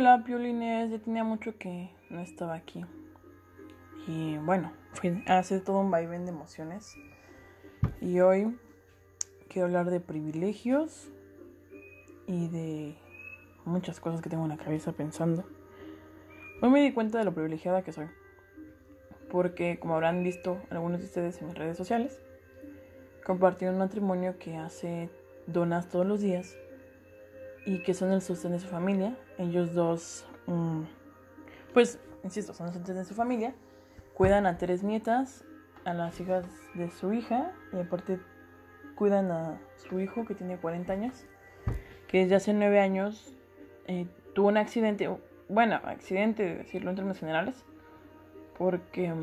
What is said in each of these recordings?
Hola, Piolines, ya tenía mucho que no estaba aquí. Y bueno, fue hace todo un vaivén de emociones. Y hoy quiero hablar de privilegios y de muchas cosas que tengo en la cabeza pensando. Hoy me di cuenta de lo privilegiada que soy. Porque, como habrán visto algunos de ustedes en mis redes sociales, compartí un matrimonio que hace donas todos los días y que son el sostén de su familia. Ellos dos, mm, pues, insisto, son el sostén de su familia. Cuidan a tres nietas, a las hijas de su hija y aparte cuidan a su hijo que tiene 40 años, que desde hace 9 años eh, tuvo un accidente, bueno, accidente, decirlo en términos generales, porque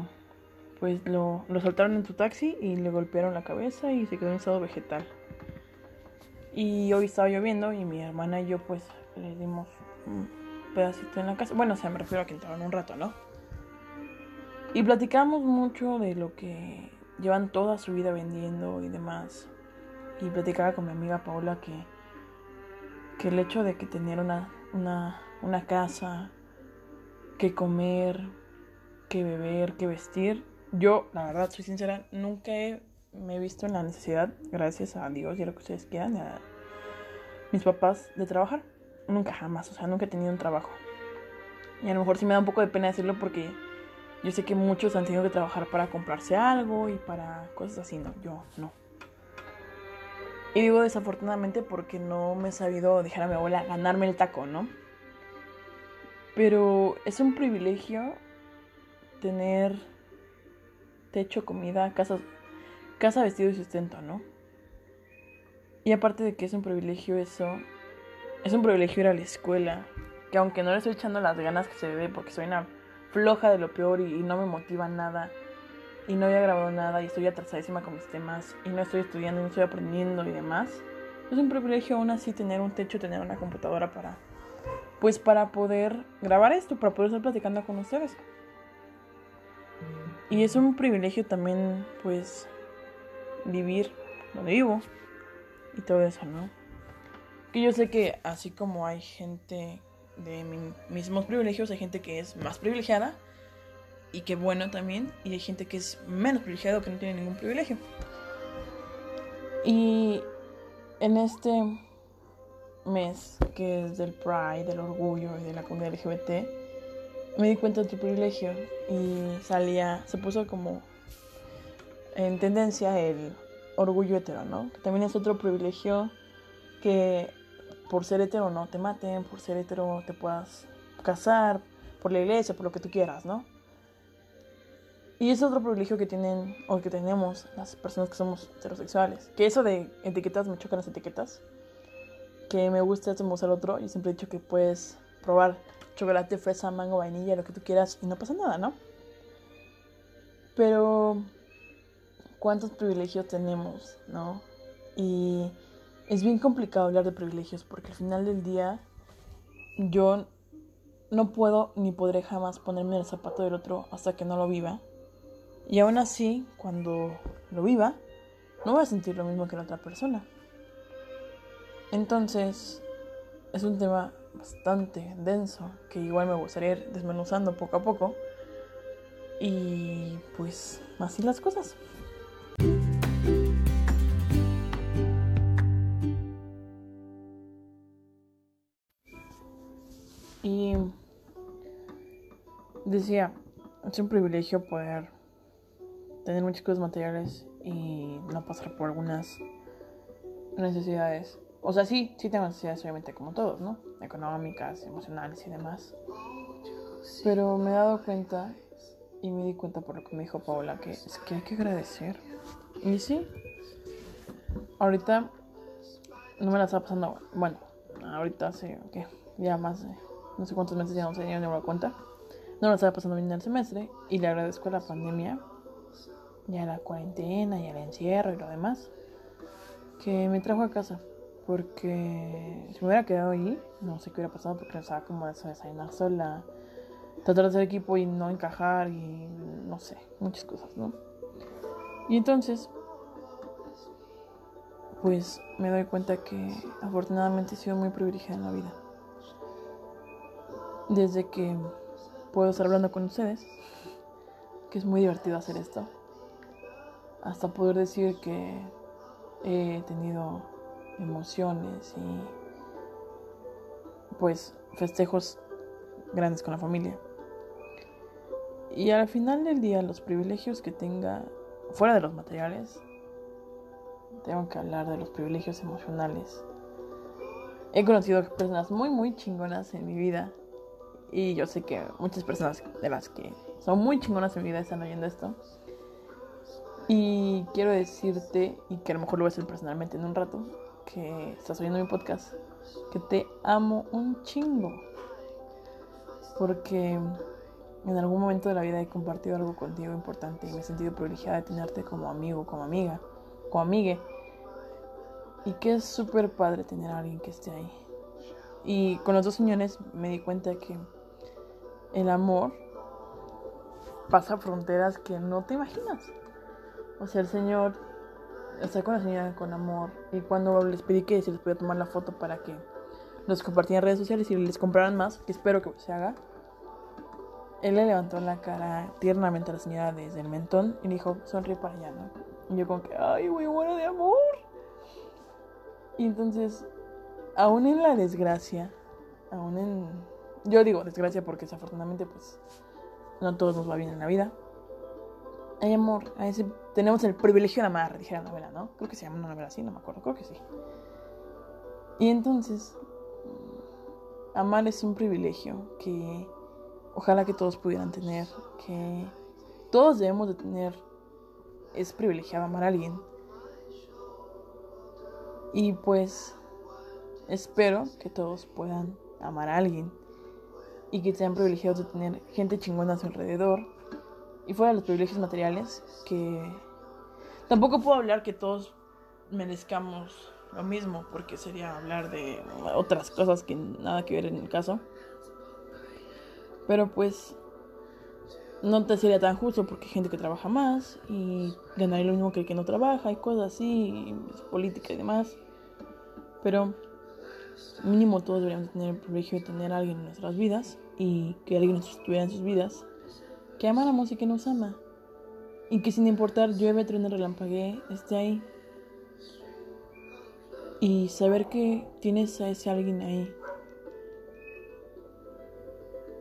pues lo, lo soltaron en su taxi y le golpearon la cabeza y se quedó en estado vegetal. Y hoy estaba lloviendo y mi hermana y yo pues le dimos un pedacito en la casa. Bueno, o sea, me refiero a que entraron un rato, ¿no? Y platicamos mucho de lo que llevan toda su vida vendiendo y demás. Y platicaba con mi amiga Paula que, que el hecho de que tener una, una, una casa, que comer, que beber, que vestir, yo, la verdad, soy sincera, nunca he me he visto en la necesidad, gracias a Dios y a lo que ustedes quieran, a mis papás, de trabajar. Nunca jamás, o sea, nunca he tenido un trabajo. Y a lo mejor sí me da un poco de pena decirlo porque yo sé que muchos han tenido que trabajar para comprarse algo y para cosas así, no, yo no. Y digo desafortunadamente porque no me he sabido dejar a mi abuela ganarme el taco, ¿no? Pero es un privilegio tener techo, comida, casa, casa, vestido y sustento, ¿no? Y aparte de que es un privilegio eso, es un privilegio ir a la escuela, que aunque no le estoy echando las ganas que se ve porque soy una floja de lo peor y, no me motiva nada, y no había grabado nada y estoy atrasadísima con mis temas y no estoy estudiando, no estoy aprendiendo y demás, es un privilegio aún así tener un techo, tener una computadora para, pues para poder grabar esto, para poder estar platicando con ustedes. Y es un privilegio también, pues, vivir donde vivo y todo eso, ¿no? Que yo sé que así como hay gente de mis mismos privilegios, hay gente que es más privilegiada y que bueno también, y hay gente que es menos privilegiada o que no tiene ningún privilegio. Y en este mes que es del Pride, del orgullo y de la comunidad LGBT, me di cuenta de tu privilegio y salía, se puso como en tendencia el orgullo hetero, ¿no? Que también es otro privilegio que por ser hetero no te maten, por ser hetero te puedas casar, por la iglesia, por lo que tú quieras, ¿no? Y es otro privilegio que tienen o que tenemos las personas que somos heterosexuales. Que eso de etiquetas me chocan las etiquetas. Que me gusta esto, me gusta el otro. Y siempre he dicho que puedes probar chocolate, fresa, mango, vainilla, lo que tú quieras y no pasa nada, ¿no? Pero cuántos privilegios tenemos, ¿no? Y es bien complicado hablar de privilegios porque al final del día yo no puedo ni podré jamás ponerme en el zapato del otro hasta que no lo viva. Y aún así, cuando lo viva, no voy a sentir lo mismo que la otra persona. Entonces, es un tema bastante denso que igual me gustaría ir desmenuzando poco a poco. Y pues así las cosas. Decía, es un privilegio poder tener muchas cosas materiales y no pasar por algunas necesidades. O sea, sí, sí tengo necesidades, obviamente, como todos, ¿no? Económicas, emocionales y demás. Pero me he dado cuenta y me di cuenta por lo que me dijo Paula que es que hay que agradecer. Y sí, ahorita no me la está pasando. Bueno, ahorita ¿qué? Ya más de no sé cuántos meses ya no sé, ya no cuenta. No la estaba pasando bien el semestre y le agradezco a la pandemia, ya la cuarentena, ya el encierro y lo demás, que me trajo a casa. Porque si me hubiera quedado ahí, no sé qué hubiera pasado porque estaba como de desayunar sola, tratar de hacer equipo y no encajar y no sé, muchas cosas, ¿no? Y entonces, pues me doy cuenta que afortunadamente he sido muy privilegiada en la vida. desde que puedo estar hablando con ustedes, que es muy divertido hacer esto, hasta poder decir que he tenido emociones y pues festejos grandes con la familia. Y al final del día los privilegios que tenga fuera de los materiales, tengo que hablar de los privilegios emocionales. He conocido personas muy muy chingonas en mi vida y yo sé que muchas personas de las que son muy chingonas en mi vida están oyendo esto. Y quiero decirte, y que a lo mejor lo voy a hacer personalmente en un rato, que estás oyendo mi podcast, que te amo un chingo. Porque en algún momento de la vida he compartido algo contigo importante y me he sentido privilegiada de tenerte como amigo, como amiga, como amigue. Y que es súper padre tener a alguien que esté ahí. Y con los dos señores me di cuenta que el amor pasa fronteras que no te imaginas. O sea, el Señor está con la señora con amor. Y cuando les pedí que se les podía tomar la foto para que los compartieran en redes sociales y les compraran más, que espero que se haga, él le levantó la cara tiernamente a la señora desde el mentón y le dijo, sonríe para allá, ¿no? Y yo como que, ay, muy bueno de amor. Y entonces, aún en la desgracia, aún en... Yo digo desgracia porque desafortunadamente pues no todos nos va bien en la vida hay amor, a ese, tenemos el privilegio de amar, dije la novela, ¿no? Creo que se llama una novela así, no me acuerdo, creo que sí. Y entonces, amar es un privilegio que ojalá que todos pudieran tener, que todos debemos de tener, es privilegiado amar a alguien. Y pues espero que todos puedan amar a alguien y que sean privilegiados de tener gente chingona a su alrededor y fuera de los privilegios materiales, que tampoco puedo hablar que todos merezcamos lo mismo, porque sería hablar de otras cosas que nada que ver en el caso. Pero pues no te sería tan justo porque hay gente que trabaja más y ganaría lo mismo que el que no trabaja y cosas así, política y demás. Pero mínimo todos deberíamos tener el privilegio de tener a alguien en nuestras vidas y que alguien estuviera en sus vidas que amáramos y que nos ama. Y que sin importar llueve, truene, relampaguee, esté ahí. Y saber que tienes a ese alguien ahí.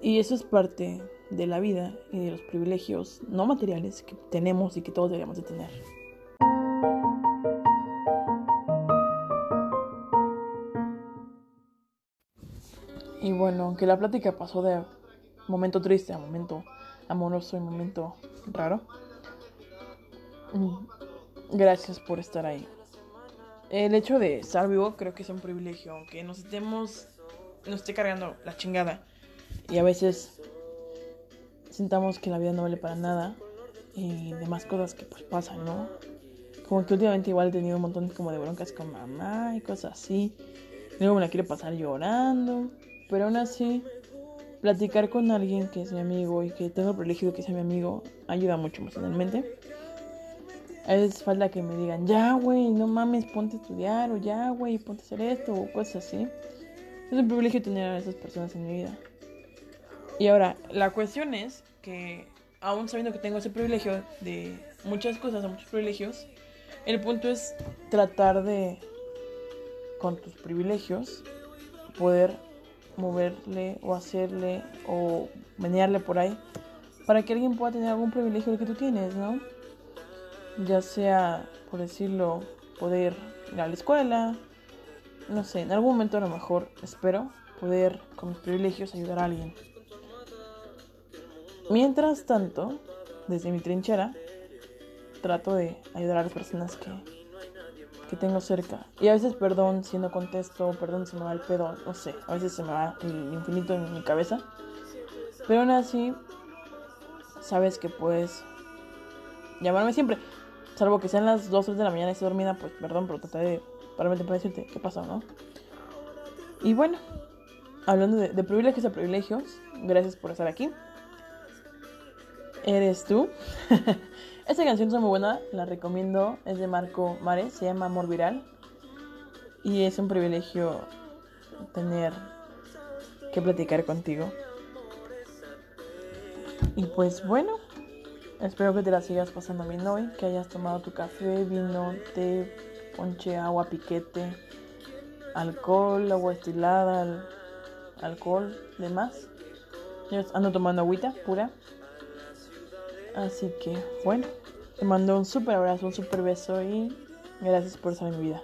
Y eso es parte de la vida y de los privilegios no materiales que tenemos y que todos deberíamos de tener. Y bueno, aunque la plática pasó de momento triste a momento amoroso y momento raro. Mm, gracias por estar ahí. El hecho de estar vivo creo que es un privilegio, aunque nos estemos, nos esté cargando la chingada y a veces sintamos que la vida no vale para nada y demás cosas que pues pasan, ¿no? Como que últimamente igual he tenido un montón como de broncas con mamá y cosas así. Luego me la quiere pasar llorando, pero aún así platicar con alguien que es mi amigo y que tengo el privilegio de que sea mi amigo ayuda mucho emocionalmente. A veces falta que me digan, ya, güey, no mames, ponte a estudiar, o ya, güey, ponte a hacer esto, o cosas así. Es un privilegio tener a esas personas en mi vida. Y ahora, la cuestión es que, aún sabiendo que tengo ese privilegio de muchas cosas, o muchos privilegios, el punto es tratar de, con tus privilegios, poder moverle o hacerle o menearle por ahí para que alguien pueda tener algún privilegio que tú tienes, ¿no? Ya sea, por decirlo, poder ir a la escuela, no sé, en algún momento a lo mejor espero poder con mis privilegios ayudar a alguien. Mientras tanto, desde mi trinchera, trato de ayudar a las personas que que tengo cerca. Y a veces, perdón si no contesto, perdón si me va el pedo, no sé, a veces se me va el infinito en mi cabeza. Pero aún así, sabes que puedes llamarme siempre. Salvo que sean las 2 3 de la mañana y esté dormida, pues perdón, pero trataré de pararme para decirte qué pasó, ¿no? Y bueno, hablando de, de privilegios a privilegios, gracias por estar aquí. Eres tú. Esta canción es muy buena, la recomiendo, es de Marco Mares, se llama Amor Viral. Y es un privilegio tener que platicar contigo. Y pues bueno, espero que te la sigas pasando bien hoy, que hayas tomado tu café, vino, té, ponche, agua, piquete, alcohol, agua estilada, alcohol, demás. Yo ando tomando agüita pura. Así que bueno, te mando un super abrazo, un super beso y gracias por estar en mi vida.